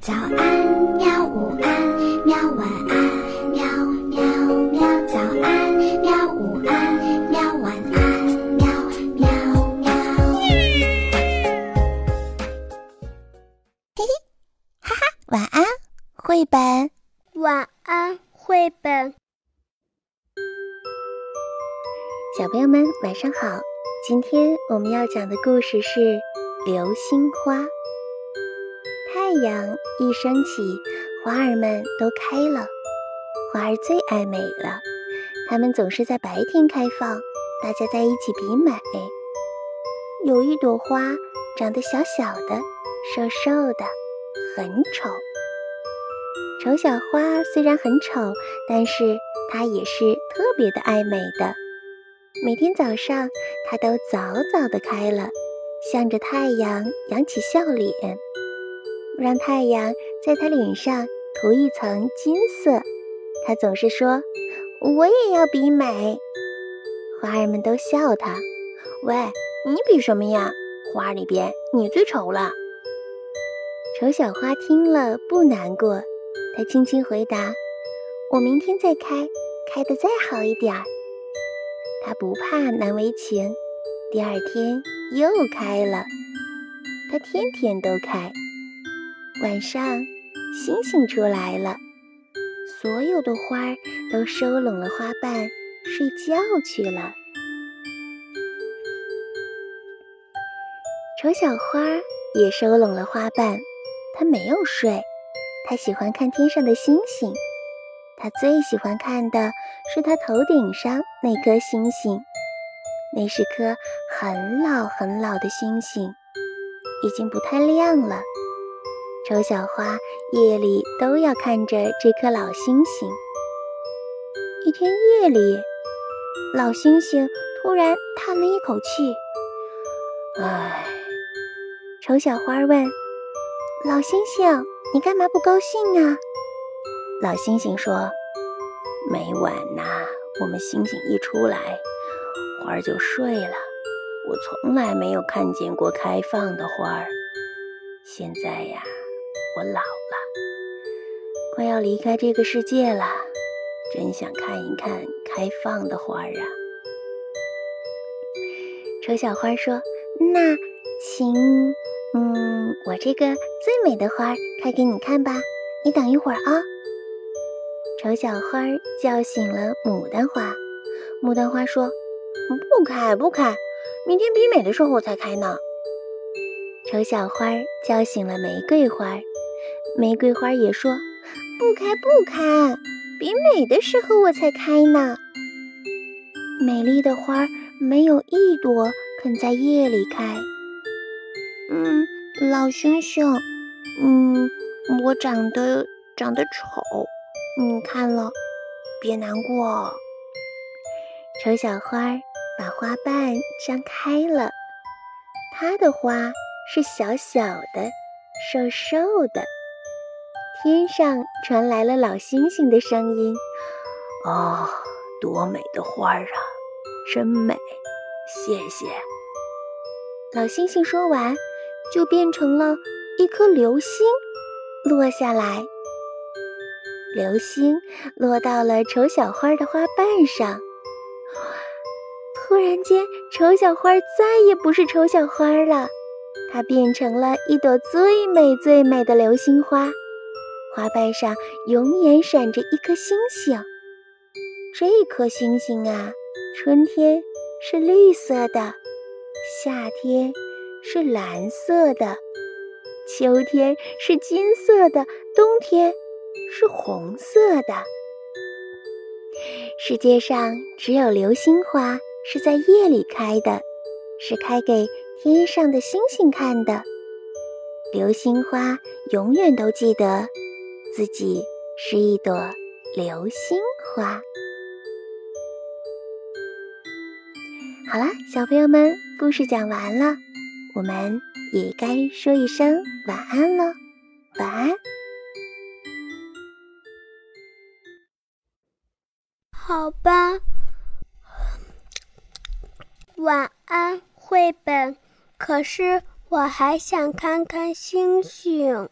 早安，喵！午安，喵！晚安，喵喵喵！早安，喵！午安，喵！晚安，喵喵喵！嘿嘿，哈哈，晚安，绘本。晚安，绘本。小朋友们，晚上好！今天我们要讲的故事是《流星花》。太阳一升起，花儿们都开了。花儿最爱美了，它们总是在白天开放，大家在一起比美。有一朵花长得小小的、瘦瘦的，很丑。丑小花虽然很丑，但是它也是特别的爱美的。每天早上，它都早早的开了，向着太阳扬起笑脸。让太阳在他脸上涂一层金色。他总是说：“我也要比美。”花儿们都笑他：“喂，你比什么呀？花里边你最丑了。”丑小花听了不难过，它轻轻回答：“我明天再开，开得再好一点儿。”它不怕难为情，第二天又开了。它天天都开。晚上，星星出来了，所有的花儿都收拢了花瓣，睡觉去了。丑小花也收拢了花瓣，它没有睡，它喜欢看天上的星星。它最喜欢看的是它头顶上那颗星星，那是颗很老很老的星星，已经不太亮了。丑小花夜里都要看着这颗老星星。一天夜里，老星星突然叹了一口气：“唉。”丑小花问：“老星星，你干嘛不高兴啊？”老星星说：“每晚呐，我们星星一出来，花儿就睡了。我从来没有看见过开放的花儿。现在呀。”我老了，快要离开这个世界了，真想看一看开放的花儿啊！丑小花说：“那请，嗯，我这个最美的花开给你看吧，你等一会儿啊。”丑小花叫醒了牡丹花，牡丹花说：“不开，不开，明天比美的时候才开呢。”丑小花叫醒了玫瑰花。玫瑰花也说：“不开不开，比美的时候我才开呢。”美丽的花没有一朵肯在夜里开。嗯，老星星，嗯，我长得长得丑，你看了别难过。丑小花把花瓣张开了，它的花是小小的、瘦瘦的。天上传来了老星星的声音：“哦，多美的花儿啊，真美！谢谢。”老星星说完，就变成了一颗流星，落下来。流星落到了丑小花的花瓣上。突然间，丑小花再也不是丑小花了，它变成了一朵最美最美的流星花。花瓣上永远闪着一颗星星，这颗星星啊，春天是绿色的，夏天是蓝色的，秋天是金色的，冬天是红色的。世界上只有流星花是在夜里开的，是开给天上的星星看的。流星花永远都记得。自己是一朵流星花。好了，小朋友们，故事讲完了，我们也该说一声晚安了。晚安。好吧，晚安，绘本。可是我还想看看星星。